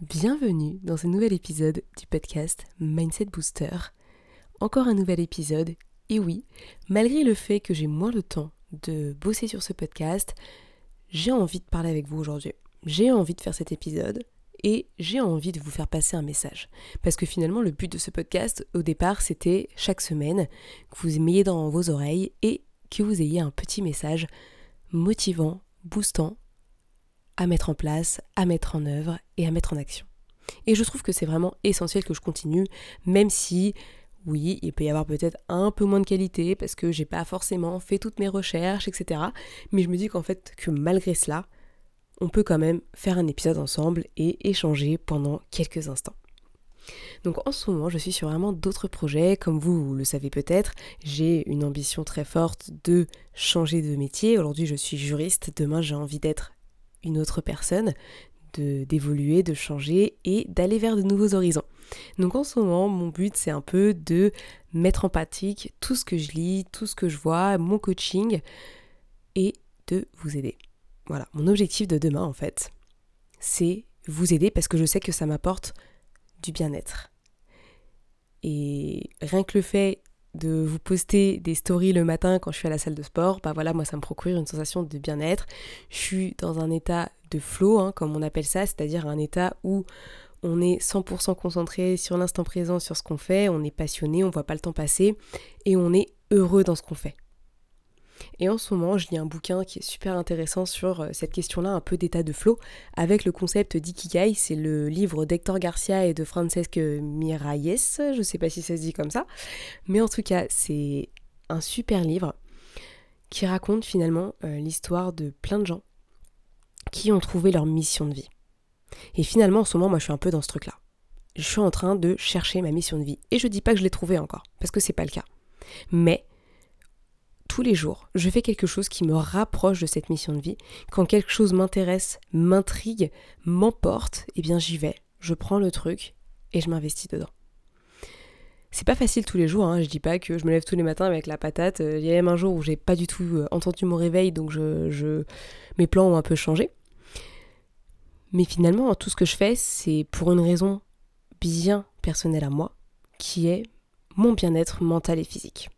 Bienvenue dans ce nouvel épisode du podcast Mindset Booster. Encore un nouvel épisode, et oui, malgré le fait que j'ai moins de temps de bosser sur ce podcast, j'ai envie de parler avec vous aujourd'hui. J'ai envie de faire cet épisode et j'ai envie de vous faire passer un message. Parce que finalement, le but de ce podcast, au départ, c'était chaque semaine que vous m'ayez dans vos oreilles et que vous ayez un petit message motivant, boostant à mettre en place, à mettre en œuvre et à mettre en action. Et je trouve que c'est vraiment essentiel que je continue, même si, oui, il peut y avoir peut-être un peu moins de qualité parce que j'ai pas forcément fait toutes mes recherches, etc. Mais je me dis qu'en fait, que malgré cela, on peut quand même faire un épisode ensemble et échanger pendant quelques instants. Donc en ce moment, je suis sur vraiment d'autres projets. Comme vous, le savez peut-être, j'ai une ambition très forte de changer de métier. Aujourd'hui, je suis juriste. Demain, j'ai envie d'être une autre personne, de d'évoluer, de changer et d'aller vers de nouveaux horizons. Donc en ce moment, mon but c'est un peu de mettre en pratique tout ce que je lis, tout ce que je vois, mon coaching et de vous aider. Voilà, mon objectif de demain en fait, c'est vous aider parce que je sais que ça m'apporte du bien-être. Et rien que le fait de vous poster des stories le matin quand je suis à la salle de sport, bah voilà, moi ça me procure une sensation de bien-être. Je suis dans un état de flow, hein, comme on appelle ça, c'est-à-dire un état où on est 100% concentré sur l'instant présent, sur ce qu'on fait, on est passionné, on voit pas le temps passer et on est heureux dans ce qu'on fait. Et en ce moment, je lis un bouquin qui est super intéressant sur euh, cette question-là, un peu d'état de flow, avec le concept d'ikigai. C'est le livre d'Hector Garcia et de Francesc Miralles. Je sais pas si ça se dit comme ça. Mais en tout cas, c'est un super livre qui raconte finalement euh, l'histoire de plein de gens qui ont trouvé leur mission de vie. Et finalement, en ce moment, moi, je suis un peu dans ce truc-là. Je suis en train de chercher ma mission de vie. Et je dis pas que je l'ai trouvée encore, parce que c'est pas le cas. Mais tous les jours, je fais quelque chose qui me rapproche de cette mission de vie. Quand quelque chose m'intéresse, m'intrigue, m'emporte, eh bien j'y vais, je prends le truc et je m'investis dedans. C'est pas facile tous les jours, hein. je dis pas que je me lève tous les matins avec la patate. Il y a même un jour où j'ai pas du tout euh, entendu mon réveil, donc mes plans ont un peu changé. Mais finalement, tout ce que je fais, c'est pour une raison bien personnelle à moi, qui est mon bien-être mental et physique.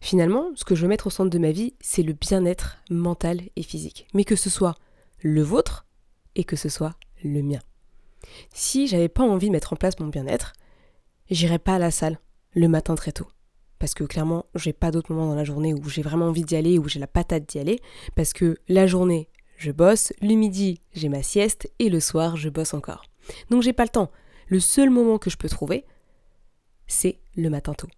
Finalement, ce que je veux mettre au centre de ma vie, c'est le bien-être mental et physique. Mais que ce soit le vôtre et que ce soit le mien. Si j'avais pas envie de mettre en place mon bien-être, j'irais pas à la salle le matin très tôt. Parce que clairement, j'ai pas d'autre moment dans la journée où j'ai vraiment envie d'y aller, où j'ai la patate d'y aller. Parce que la journée, je bosse, le midi, j'ai ma sieste, et le soir, je bosse encore. Donc j'ai pas le temps. Le seul moment que je peux trouver, c'est le matin tôt.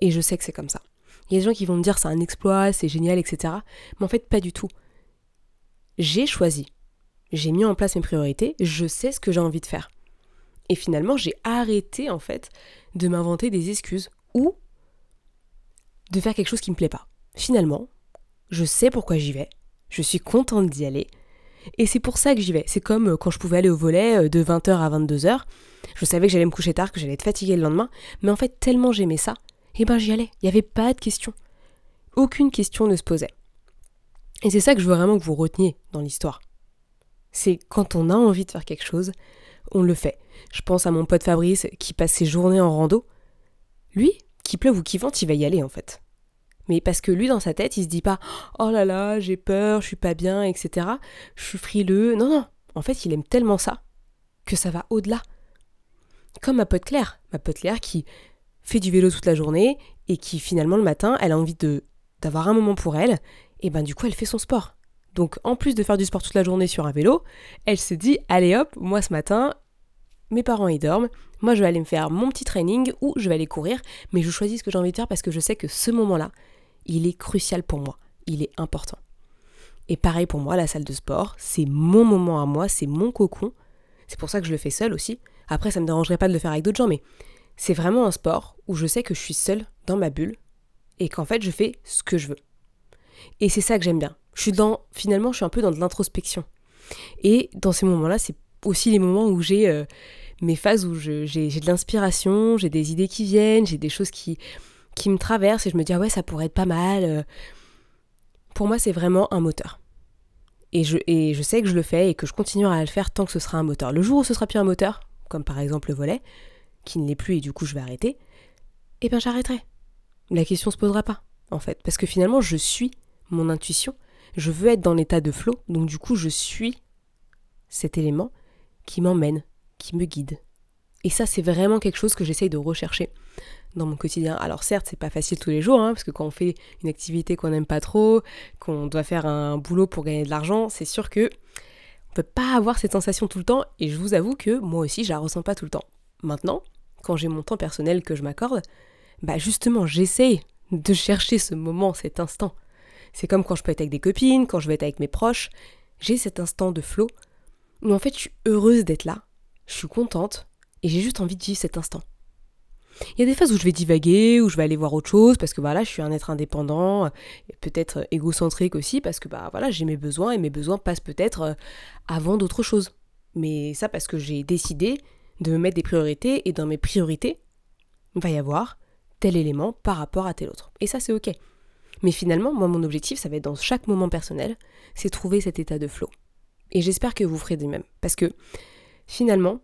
Et je sais que c'est comme ça. Il y a des gens qui vont me dire c'est un exploit, c'est génial, etc. Mais en fait, pas du tout. J'ai choisi. J'ai mis en place mes priorités, je sais ce que j'ai envie de faire. Et finalement, j'ai arrêté en fait de m'inventer des excuses ou de faire quelque chose qui me plaît pas. Finalement, je sais pourquoi j'y vais, je suis contente d'y aller, et c'est pour ça que j'y vais. C'est comme euh, quand je pouvais aller au volet euh, de 20h à 22h. Je savais que j'allais me coucher tard, que j'allais être fatiguée le lendemain, mais en fait, tellement j'aimais ça eh ben j'y allais. Il n'y avait pas de question. Aucune question ne se posait. Et c'est ça que je veux vraiment que vous reteniez dans l'histoire. C'est quand on a envie de faire quelque chose, on le fait. Je pense à mon pote Fabrice qui passe ses journées en rando. Lui, qui pleuve ou qui vente, il va y aller en fait. Mais parce que lui, dans sa tête, il se dit pas Oh là là, j'ai peur, je suis pas bien, etc. Je suis frileux. Non, non. En fait, il aime tellement ça que ça va au-delà. Comme ma pote Claire. Ma pote Claire qui fait du vélo toute la journée et qui finalement le matin, elle a envie de d'avoir un moment pour elle, et ben du coup elle fait son sport. Donc en plus de faire du sport toute la journée sur un vélo, elle se dit allez hop, moi ce matin, mes parents y dorment, moi je vais aller me faire mon petit training ou je vais aller courir, mais je choisis ce que j'ai envie de faire parce que je sais que ce moment-là, il est crucial pour moi, il est important. Et pareil pour moi, la salle de sport, c'est mon moment à moi, c'est mon cocon. C'est pour ça que je le fais seul aussi, Après, ça me dérangerait pas de le faire avec d'autres gens, mais c'est vraiment un sport où je sais que je suis seule dans ma bulle et qu'en fait, je fais ce que je veux. Et c'est ça que j'aime bien. Je suis dans, finalement, je suis un peu dans de l'introspection. Et dans ces moments-là, c'est aussi les moments où j'ai euh, mes phases où j'ai de l'inspiration, j'ai des idées qui viennent, j'ai des choses qui, qui me traversent et je me dis, ah ouais, ça pourrait être pas mal. Euh. Pour moi, c'est vraiment un moteur. Et je, et je sais que je le fais et que je continuerai à le faire tant que ce sera un moteur. Le jour où ce sera plus un moteur, comme par exemple le volet, qui ne l'est plus et du coup je vais arrêter, eh bien j'arrêterai. La question se posera pas, en fait. Parce que finalement, je suis mon intuition. Je veux être dans l'état de flow, donc du coup, je suis cet élément qui m'emmène, qui me guide. Et ça, c'est vraiment quelque chose que j'essaye de rechercher dans mon quotidien. Alors certes, c'est pas facile tous les jours, hein, parce que quand on fait une activité qu'on n'aime pas trop, qu'on doit faire un boulot pour gagner de l'argent, c'est sûr que on peut pas avoir cette sensation tout le temps. Et je vous avoue que moi aussi, je la ressens pas tout le temps. Maintenant, quand j'ai mon temps personnel que je m'accorde, bah justement, j'essaye de chercher ce moment, cet instant. C'est comme quand je peux être avec des copines, quand je vais être avec mes proches, j'ai cet instant de flow où en fait je suis heureuse d'être là, je suis contente et j'ai juste envie de vivre cet instant. Il y a des phases où je vais divaguer, où je vais aller voir autre chose, parce que voilà, je suis un être indépendant, peut-être égocentrique aussi, parce que bah voilà, j'ai mes besoins et mes besoins passent peut-être euh, avant d'autres choses. Mais ça parce que j'ai décidé de me mettre des priorités et dans mes priorités, il va y avoir tel élément par rapport à tel autre. Et ça c'est ok. Mais finalement, moi mon objectif, ça va être dans chaque moment personnel, c'est trouver cet état de flow. Et j'espère que vous ferez de même. Parce que finalement,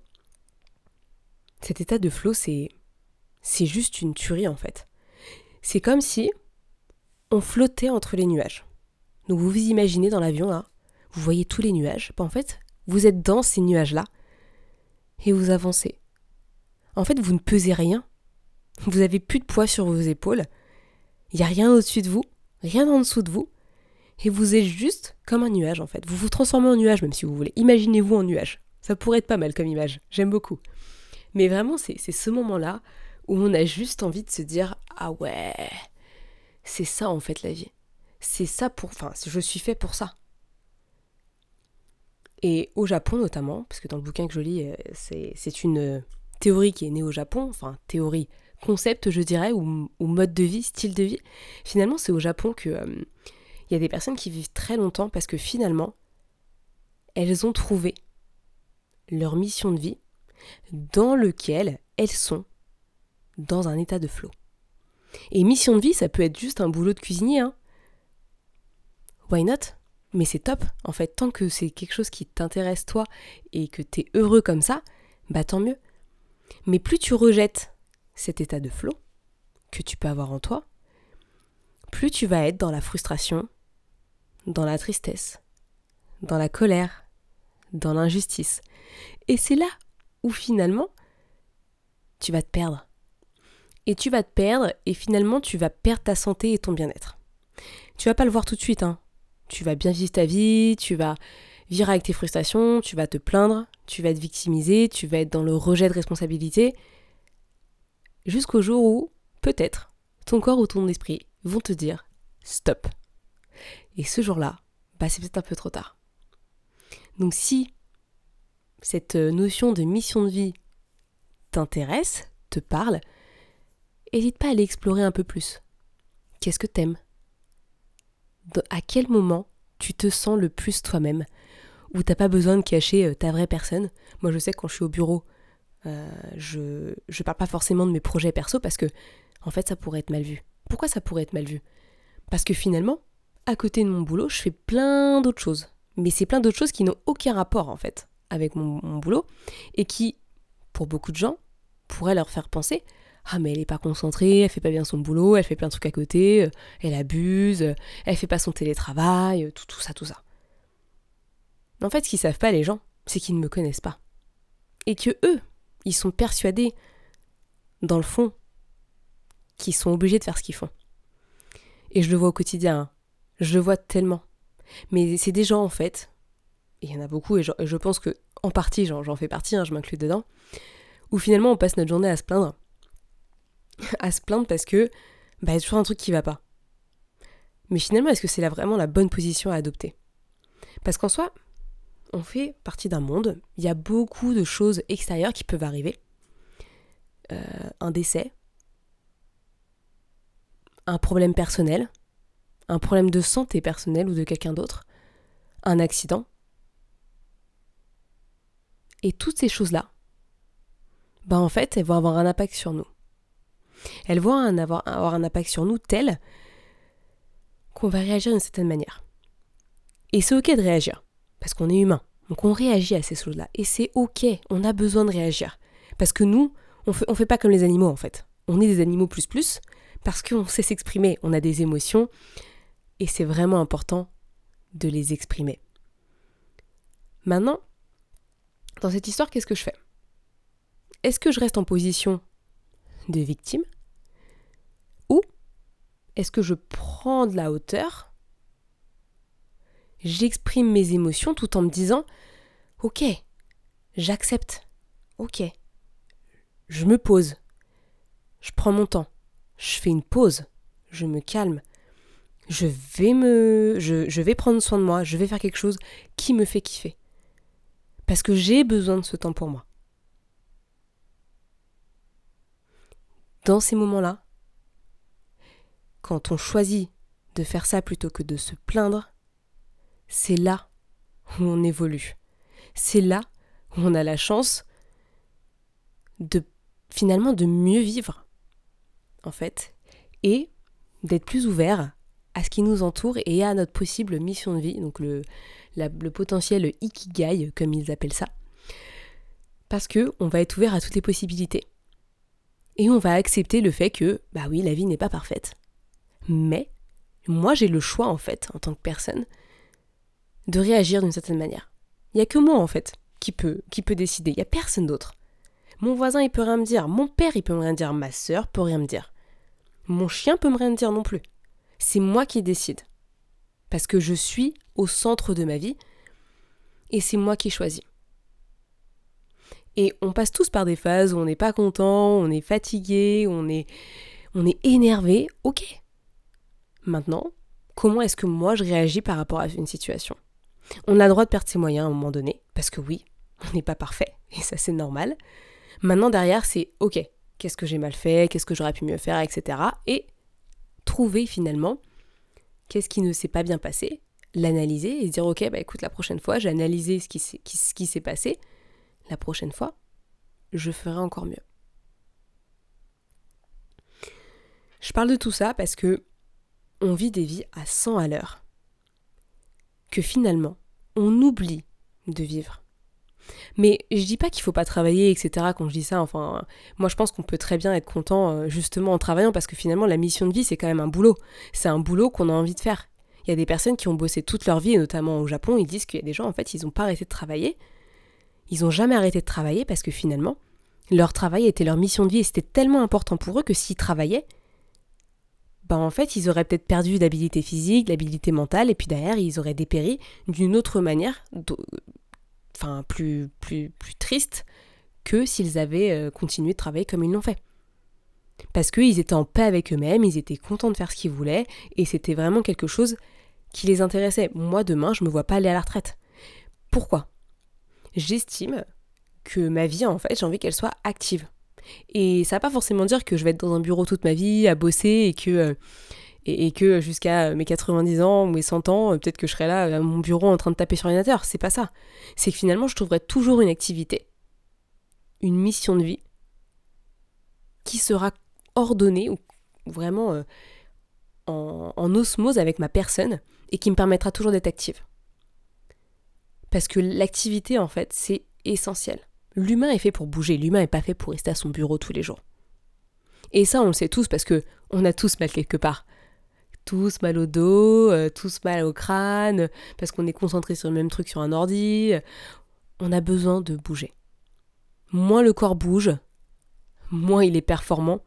cet état de flow, c'est c'est juste une tuerie en fait. C'est comme si on flottait entre les nuages. Donc vous vous imaginez dans l'avion là, vous voyez tous les nuages. Ben, en fait, vous êtes dans ces nuages-là et vous avancez. En fait, vous ne pesez rien. Vous avez plus de poids sur vos épaules. Il n'y a rien au-dessus de vous, rien en dessous de vous. Et vous êtes juste comme un nuage en fait. Vous vous transformez en nuage même si vous voulez. Imaginez-vous en nuage. Ça pourrait être pas mal comme image. J'aime beaucoup. Mais vraiment, c'est ce moment-là où on a juste envie de se dire Ah ouais, c'est ça en fait la vie. C'est ça pour. Enfin, je suis fait pour ça. Et au Japon notamment, parce que dans le bouquin que je lis, euh, c'est une théorie qui est née au Japon, enfin théorie, concept je dirais, ou, mode de vie, style de vie. Finalement, c'est au Japon que euh, il y a des personnes qui vivent très longtemps parce que finalement, elles ont trouvé leur mission de vie dans lequel elles sont dans un état de flot. Et mission de vie, ça peut être juste un boulot de cuisinier. Hein. Why not? Mais c'est top, en fait, tant que c'est quelque chose qui t'intéresse toi et que t'es heureux comme ça, bah tant mieux. Mais plus tu rejettes cet état de flot que tu peux avoir en toi, plus tu vas être dans la frustration, dans la tristesse, dans la colère, dans l'injustice. Et c'est là où finalement tu vas te perdre et tu vas te perdre et finalement tu vas perdre ta santé et ton bien-être. Tu vas pas le voir tout de suite, hein. Tu vas bien vivre ta vie, tu vas vivre avec tes frustrations, tu vas te plaindre, tu vas te victimiser, tu vas être dans le rejet de responsabilité, jusqu'au jour où, peut-être, ton corps ou ton esprit vont te dire stop. Et ce jour-là, bah c'est peut-être un peu trop tard. Donc si cette notion de mission de vie t'intéresse, te parle, n'hésite pas à aller explorer un peu plus. Qu'est-ce que t'aimes? À quel moment tu te sens le plus toi-même Où t'as pas besoin de cacher euh, ta vraie personne Moi je sais que quand je suis au bureau, euh, je je parle pas forcément de mes projets perso parce que en fait ça pourrait être mal vu. Pourquoi ça pourrait être mal vu? Parce que finalement, à côté de mon boulot, je fais plein d'autres choses. Mais c'est plein d'autres choses qui n'ont aucun rapport en fait avec mon boulot et qui, pour beaucoup de gens, pourraient leur faire penser ah mais elle est pas concentrée, elle fait pas bien son boulot, elle fait plein de trucs à côté, euh, elle abuse, euh, elle fait pas son télétravail, euh, tout, tout ça, tout ça. En fait, ce qu'ils savent pas les gens, c'est qu'ils ne me connaissent pas. Et que eux, ils sont persuadés, dans le fond, qu'ils sont obligés de faire ce qu'ils font. Et je le vois au quotidien, hein. je le vois tellement. Mais c'est des gens en fait, et il y en a beaucoup, et je, pense que en partie, j'en fais partie, hein, je m'inclus dedans, où finalement on passe notre journée à se plaindre à se plaindre parce que bah, il y a toujours un truc qui va pas. Mais finalement, est-ce que c'est vraiment la bonne position à adopter? Parce qu'en soi, on fait partie d'un monde, il y a beaucoup de choses extérieures qui peuvent arriver. Euh, un décès, un problème personnel, un problème de santé personnelle ou de quelqu'un d'autre, un accident. Et toutes ces choses-là, ben en fait, elles vont avoir un impact sur nous. Elles vont avoir, un impact sur nous tel qu'on va réagir d'une certaine manière. Et c'est ok de réagir, parce qu'on est humain. Donc on réagit à ces choses-là. Et c'est ok, on a besoin de réagir. Parce que nous, on fait, on fait pas comme les animaux en fait. On est des animaux plus plus, parce qu'on sait s'exprimer, on a des émotions, et c'est vraiment important de les exprimer. Maintenant, dans cette histoire, qu'est-ce que je fais? Est-ce que je reste en position de victime Ou est-ce que je prends de la hauteur J'exprime mes émotions tout en me disant Ok, j'accepte. Ok, je me pose. Je prends mon temps. Je fais une pause. Je me calme. Je vais me. Je, je vais prendre soin de moi. Je vais faire quelque chose qui me fait kiffer. Parce que j'ai besoin de ce temps pour moi. Dans ces moments-là, quand on choisit de faire ça plutôt que de se plaindre, c'est là où on évolue. C'est là où on a la chance de finalement de mieux vivre, en fait, et d'être plus ouvert à ce qui nous entoure et à notre possible mission de vie, donc le, potentiel ikigai, comme ils appellent ça. Parce que on va être ouvert à toutes les possibilités. Et on va accepter le fait que, bah oui, la vie n'est pas parfaite. Mais, moi j'ai le choix, en fait, en tant que personne, de réagir d'une certaine manière. Il n'y a que moi, en fait, qui peut, qui peut décider. Il n'y a personne d'autre. Mon voisin, il peut rien me dire. Mon père, il peut rien dire. Ma sœur peut rien me dire. Mon chien peut me rien dire non plus. C'est moi qui décide. Parce que je suis au centre de ma vie et c'est moi qui choisis. Et on passe tous par des phases où on n'est pas content, on est fatigué, on est, on est énervé. Ok. Maintenant, comment est-ce que moi je réagis par rapport à une situation? On a le droit de perdre ses moyens à un moment donné, parce que oui, on n'est pas parfait, et ça c'est normal. Maintenant derrière, c'est ok, qu'est-ce que j'ai mal fait, qu'est-ce que j'aurais pu mieux faire, etc. Et trouver finalement qu'est-ce qui ne s'est pas bien passé, l'analyser et se dire ok, bah écoute, la prochaine fois, j'ai analysé ce qui, ce qui s'est passé, la prochaine fois, je ferai encore mieux. Je parle de tout ça parce que on vit des vies à 100 à l'heure. Que finalement, on oublie de vivre. Mais je dis pas qu'il faut pas travailler, etc. Quand je dis ça, enfin, moi je pense qu'on peut très bien être content euh, justement en travaillant parce que finalement la mission de vie c'est quand même un boulot. C'est un boulot qu'on a envie de faire. Il y a des personnes qui ont bossé toute leur vie, et notamment au Japon, ils disent qu'il y a des gens en fait ils n'ont pas arrêté de travailler. Ils n'ont jamais arrêté de travailler parce que finalement leur travail était leur mission de vie et c'était tellement important pour eux que s'ils travaillaient, ben en fait ils auraient peut-être perdu l'habilité physique, l'habilité mentale et puis derrière ils auraient dépéri d'une autre manière enfin plus, plus, plus triste que s'ils avaient euh, continué de travailler comme ils l'ont fait. Parce qu'ils étaient en paix avec eux-mêmes, ils étaient contents de faire ce qu'ils voulaient, et c'était vraiment quelque chose qui les intéressait. Moi, demain, je me vois pas aller à la retraite. Pourquoi? J'estime que ma vie, en fait, j'ai envie qu'elle soit active. Et ça va pas forcément dire que je vais être dans un bureau toute ma vie à bosser et que euh, et, que jusqu'à mes 90 ans ou mes 100 ans, peut-être que je serai là à mon bureau en train de taper sur l'ordinateur. C'est pas ça. C'est que finalement, je trouverai toujours une activité, une mission de vie qui sera ordonnée ou vraiment euh, en, en osmose avec ma personne et qui me permettra toujours d'être active. Parce que l'activité, en fait, c'est essentiel. L'humain est fait pour bouger, l'humain n'est pas fait pour rester à son bureau tous les jours. Et ça, on le sait tous parce que on a tous mal quelque part tous mal au dos, euh, tous mal au crâne, parce qu'on est concentré sur le même truc sur un ordi. On a besoin de bouger. Moins le corps bouge, moins il est performant,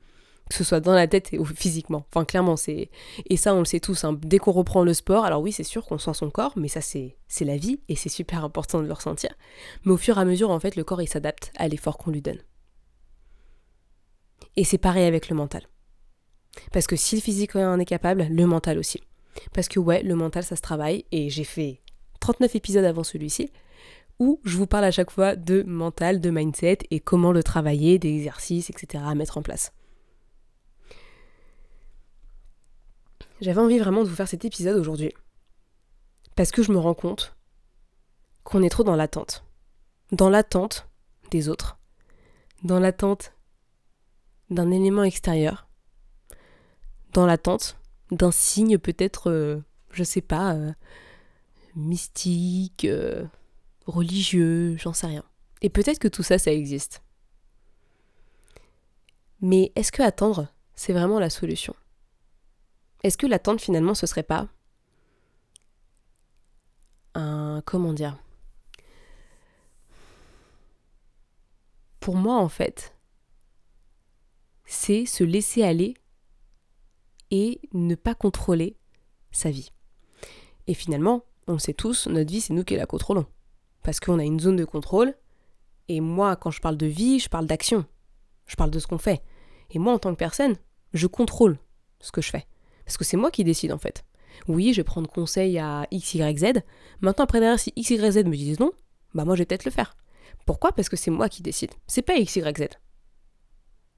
que ce soit dans la tête ou physiquement. Enfin, clairement, c'est. Et ça, on le sait tous. Hein. Dès qu'on reprend le sport, alors oui, c'est sûr qu'on sent son corps, mais ça, c'est la vie et c'est super important de le ressentir. Mais au fur et à mesure, en fait, le corps, il s'adapte à l'effort qu'on lui donne. Et c'est pareil avec le mental. Parce que si le physique en est capable, le mental aussi. Parce que ouais, le mental, ça se travaille, et j'ai fait 39 épisodes avant celui-ci, où je vous parle à chaque fois de mental, de mindset et comment le travailler, des exercices, etc. à mettre en place. J'avais envie vraiment de vous faire cet épisode aujourd'hui. Parce que je me rends compte qu'on est trop dans l'attente. Dans l'attente des autres. Dans l'attente d'un élément extérieur. Dans l'attente d'un signe peut-être, euh, je sais pas, euh, mystique, euh, religieux, j'en sais rien. Et peut-être que tout ça, ça existe. Mais est-ce que attendre, c'est vraiment la solution? Est-ce que l'attente finalement, ce serait pas un... comment dire? Pour moi, en fait, c'est se laisser aller et ne pas contrôler sa vie. Et finalement, on le sait tous, notre vie, c'est nous qui la contrôlons. Parce qu'on a une zone de contrôle, et moi, quand je parle de vie, je parle d'action. Je parle de ce qu'on fait. Et moi, en tant que personne, je contrôle ce que je fais. Parce que c'est moi qui décide, en fait. Oui, je vais prendre conseil à X, Y, Z. Maintenant, après derrière, si X, Y, Z me disent non, bah moi, je vais peut-être le faire. Pourquoi? Parce que c'est moi qui décide. C'est pas X, Y, Z.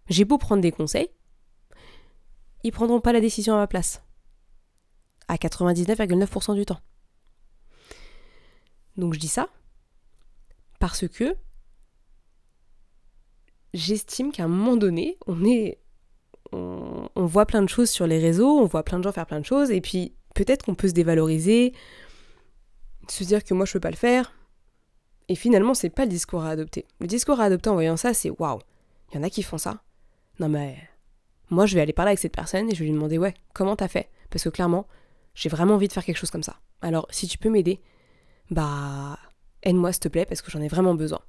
J'ai beau prendre des conseils, ils prendront pas la décision à ma place. À 99,9% du temps. Donc je dis ça parce que j'estime qu'à un moment donné, on est on, voit plein de choses sur les réseaux, on voit plein de gens faire plein de choses, et puis peut-être qu'on peut se dévaloriser, se dire que moi je peux pas le faire. Et finalement, c'est pas le discours à adopter. Le discours à adopter en voyant ça, c'est waouh, il y en a qui font ça. Non mais moi je vais aller parler avec cette personne et je vais lui demander ouais, comment t'as fait? Parce que clairement, j'ai vraiment envie de faire quelque chose comme ça. Alors si tu peux m'aider, bah aide-moi s'il te plaît parce que j'en ai vraiment besoin.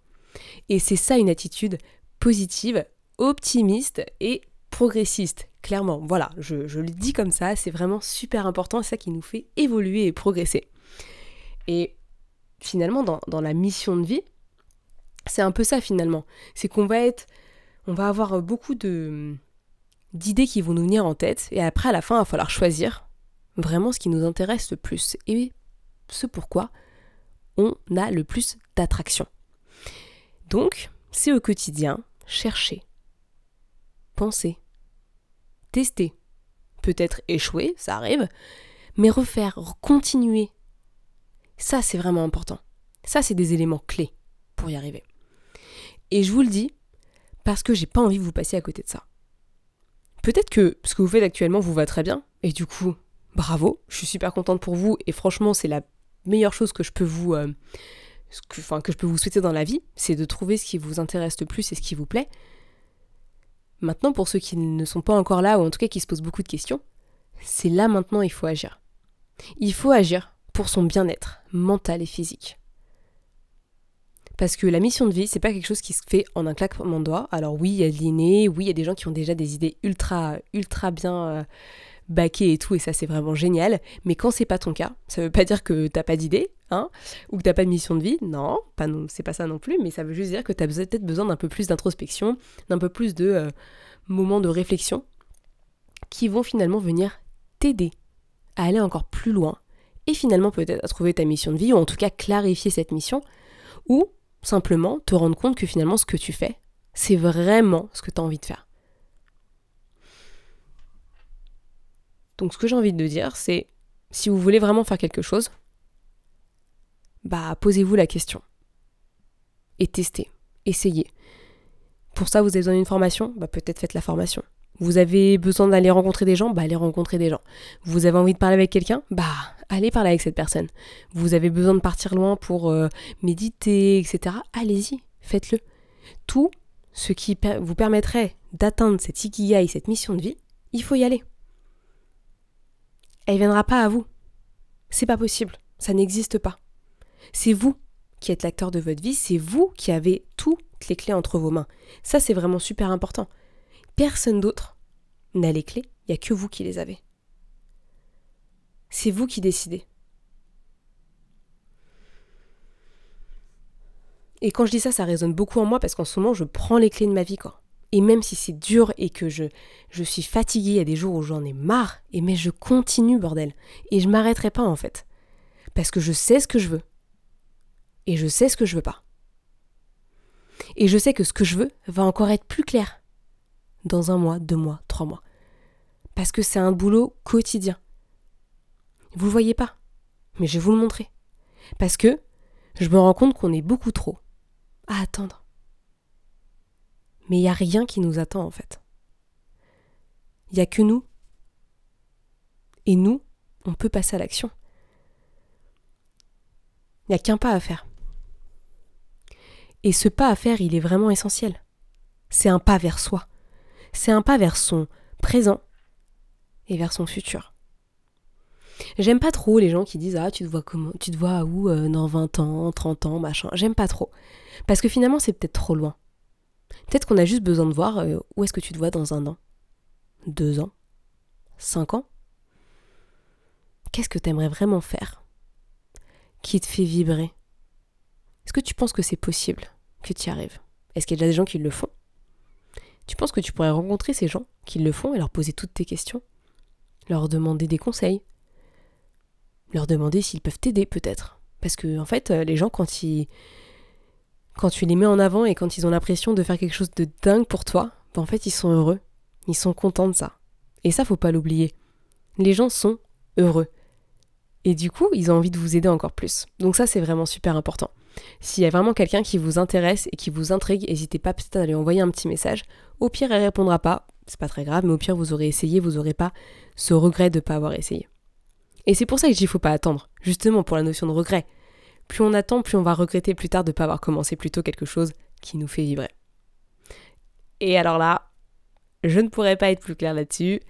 Et c'est ça une attitude positive, optimiste et progressiste, clairement. Voilà, je, le dis comme ça, c'est vraiment super important, c'est ça qui nous fait évoluer et progresser. Et finalement, dans, dans la mission de vie, c'est un peu ça finalement. C'est qu'on va être, on va avoir beaucoup de d'idées qui vont nous venir en tête, et après à la fin, il va falloir choisir vraiment ce qui nous intéresse le plus et ce pourquoi on a le plus d'attraction. Donc, c'est au quotidien chercher, penser, tester, peut-être échouer, ça arrive, mais refaire, continuer. Ça, c'est vraiment important. Ça, c'est des éléments clés pour y arriver. Et je vous le dis parce que j'ai pas envie de vous passer à côté de ça. Peut-être que ce que vous faites actuellement vous va très bien, et du coup, bravo, je suis super contente pour vous, et franchement, c'est la meilleure chose que je peux vous, euh, enfin, que je peux vous souhaiter dans la vie, c'est de trouver ce qui vous intéresse le plus et ce qui vous plaît. Maintenant, pour ceux qui ne sont pas encore là, ou en tout cas qui se posent beaucoup de questions, c'est là maintenant il faut agir. Il faut agir pour son bien-être mental et physique. Parce que la mission de vie, c'est pas quelque chose qui se fait en un claquement de doigts. Alors oui, il y a de l'inné, oui, il y a des gens qui ont déjà des idées ultra, ultra bien euh, baquer et tout, et ça c'est vraiment génial. Mais quand c'est pas ton cas, ça veut pas dire que t'as pas d'idée, hein, ou que t'as pas de mission de vie, non, pas non, c'est pas ça non plus, mais ça veut juste dire que t'as peut-être besoin d'un peu plus d'introspection, d'un peu plus de euh, moments de réflexion qui vont finalement venir t'aider à aller encore plus loin et finalement peut-être à trouver ta mission de vie, ou en tout cas clarifier cette mission, ou simplement te rendre compte que finalement ce que tu fais, c'est vraiment ce que tu as envie de faire. Donc ce que j'ai envie de dire, c'est si vous voulez vraiment faire quelque chose, bah posez-vous la question. Et testez, essayez. Pour ça, vous avez besoin d'une formation, bah peut-être faites la formation. Vous avez besoin d'aller rencontrer des gens, bah allez rencontrer des gens. Vous avez envie de parler avec quelqu'un, bah allez parler avec cette personne. Vous avez besoin de partir loin pour euh, méditer, etc. Allez-y, faites-le. Tout ce qui vous permettrait d'atteindre cette ikigai, cette mission de vie, il faut y aller elle viendra pas à vous. C'est pas possible, ça n'existe pas. C'est vous qui êtes l'acteur de votre vie, c'est vous qui avez toutes les clés entre vos mains. Ça, c'est vraiment super important. Personne d'autre n'a les clés, il n'y a que vous qui les avez. C'est vous qui décidez. Et quand je dis ça, ça résonne beaucoup en moi parce qu'en ce moment, je prends les clés de ma vie. Et même si c'est dur et que je, je suis fatiguée, il y a des jours où j'en ai marre, et mais je continue, bordel. Et je m'arrêterai pas en fait. Parce que je sais ce que je veux. Et je sais ce que je veux pas. Et je sais que ce que je veux va encore être plus clair dans un mois, deux mois, trois mois. Parce que c'est un boulot quotidien. Vous le voyez pas, mais je vais vous le montrer. Parce que je me rends compte qu'on est beaucoup trop à attendre. Mais il n'y a rien qui nous attend en fait. Il n'y a que nous. Et nous, on peut passer à l'action. Il n'y a qu'un pas à faire. Et ce pas à faire, il est vraiment essentiel. C'est un pas vers soi. C'est un pas vers son présent et vers son futur. J'aime pas trop les gens qui disent Ah, tu te vois comment Tu te vois où euh, dans 20 ans, 30 ans, machin. J'aime pas trop. Parce que finalement, c'est peut-être trop loin. Peut-être qu'on a juste besoin de voir euh, où est-ce que tu te vois dans un an, deux ans, cinq ans? Qu'est-ce que tu aimerais vraiment faire qui te fait vibrer? Est-ce que tu penses que c'est possible que tu y arrives? Est-ce qu'il y a déjà des gens qui le font? Tu penses que tu pourrais rencontrer ces gens qui le font et leur poser toutes tes questions? Leur demander des conseils? Leur demander s'ils peuvent t'aider peut-être? Parce que en fait, euh, les gens quand ils quand tu les mets en avant et quand ils ont l'impression de faire quelque chose de dingue pour toi, ben, en fait ils sont heureux, ils sont contents de ça. Et ça faut pas l'oublier. Les gens sont heureux. Et du coup, ils ont envie de vous aider encore plus. Donc ça c'est vraiment super important. S'il y a vraiment quelqu'un qui vous intéresse et qui vous intrigue, n'hésitez pas peut-être à lui envoyer un petit message. Au pire, elle répondra pas, c'est pas très grave, mais au pire, vous aurez essayé, vous aurez pas ce regret de ne pas avoir essayé. Et c'est pour ça que je faut pas attendre, justement pour la notion de regret plus on attend, plus on va regretter plus tard de ne pas avoir commencé plus tôt quelque chose qui nous fait vibrer. Et alors là, je ne pourrais pas être plus clair là-dessus.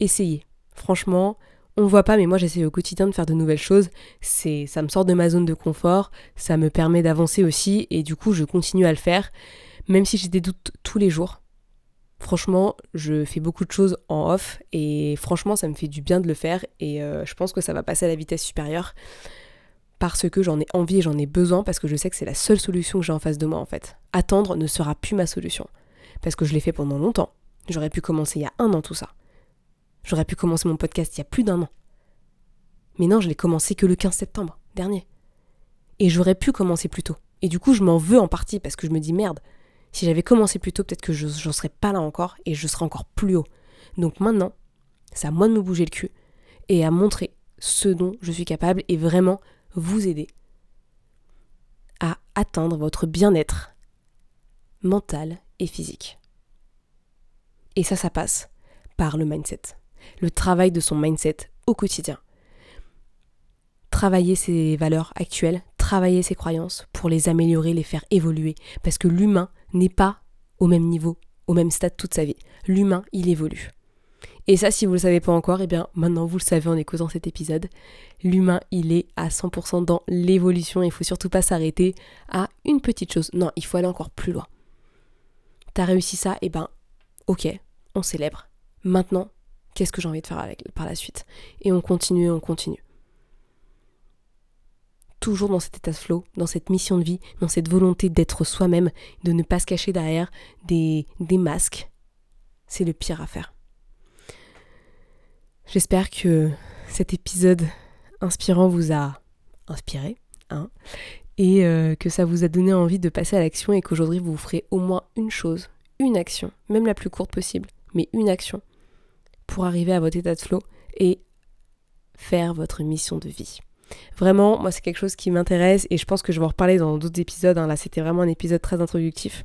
Essayez. Franchement, on ne voit pas, mais moi j'essaie au quotidien de faire de nouvelles choses. C'est, ça me sort de ma zone de confort, ça me permet d'avancer aussi, et du coup je continue à le faire, même si j'ai des doutes tous les jours. Franchement, je fais beaucoup de choses en off, et franchement ça me fait du bien de le faire, et euh, je pense que ça va passer à la vitesse supérieure parce que j'en ai envie et j'en ai besoin, parce que je sais que c'est la seule solution que j'ai en face de moi en fait. Attendre ne sera plus ma solution. Parce que je l'ai fait pendant longtemps. J'aurais pu commencer il y a un an tout ça. J'aurais pu commencer mon podcast il y a plus d'un an. Mais non, je l'ai commencé que le 15 septembre dernier. Et j'aurais pu commencer plus tôt. Et du coup, je m'en veux en partie parce que je me dis merde, si j'avais commencé plus tôt, peut-être que je n'en serais pas là encore et je serais encore plus haut. Donc maintenant, c'est à moi de me bouger le cul et à montrer ce dont je suis capable et vraiment vous aider à atteindre votre bien-être mental et physique. Et ça, ça passe par le mindset, le travail de son mindset au quotidien. Travailler ses valeurs actuelles, travailler ses croyances pour les améliorer, les faire évoluer. Parce que l'humain n'est pas au même niveau, au même stade toute sa vie. L'humain, il évolue. Et ça, si vous ne le savez pas encore, eh bien maintenant vous le savez en écoutant cet épisode. L'humain, il est à 100% dans l'évolution. Il faut surtout pas s'arrêter à une petite chose. Non, il faut aller encore plus loin. T'as réussi ça, eh ben, ok, on célèbre. Maintenant, qu'est-ce que j'ai envie de faire avec, par la suite? Et on continue, on continue. Toujours dans cet état de flow, dans cette mission de vie, dans cette volonté d'être soi-même, de ne pas se cacher derrière des, des masques. C'est le pire à faire. J'espère que cet épisode inspirant vous a inspiré, hein, et euh, que ça vous a donné envie de passer à l'action et qu'aujourd'hui vous ferez au moins une chose, une action, même la plus courte possible, mais une action pour arriver à votre état de flow et faire votre mission de vie. Vraiment, moi c'est quelque chose qui m'intéresse et je pense que je vais en reparler dans d'autres épisodes. Hein. Là c'était vraiment un épisode très introductif.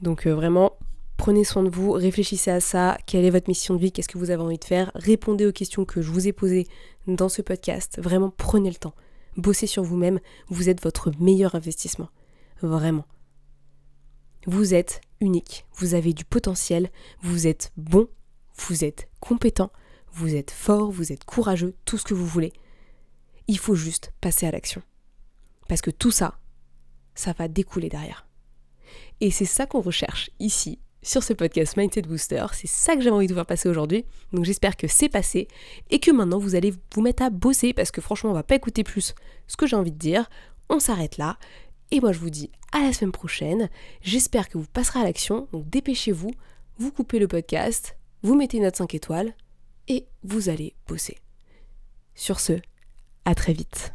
Donc euh, vraiment, Prenez soin de vous, réfléchissez à ça, quelle est votre mission de vie, qu'est-ce que vous avez envie de faire, répondez aux questions que je vous ai posées dans ce podcast, vraiment prenez le temps, bossez sur vous-même, vous êtes votre meilleur investissement, vraiment. Vous êtes unique, vous avez du potentiel, vous êtes bon, vous êtes compétent, vous êtes fort, vous êtes courageux, tout ce que vous voulez. Il faut juste passer à l'action. Parce que tout ça, ça va découler derrière. Et c'est ça qu'on recherche ici sur ce podcast Mindset Booster. C'est ça que j'avais envie de vous faire passer aujourd'hui. Donc j'espère que c'est passé et que maintenant vous allez vous mettre à bosser parce que franchement on va pas écouter plus ce que j'ai envie de dire. On s'arrête là. Et moi je vous dis à la semaine prochaine. J'espère que vous passerez à l'action. Donc dépêchez-vous, vous coupez le podcast, vous mettez une note 5 étoiles et vous allez bosser. Sur ce, à très vite.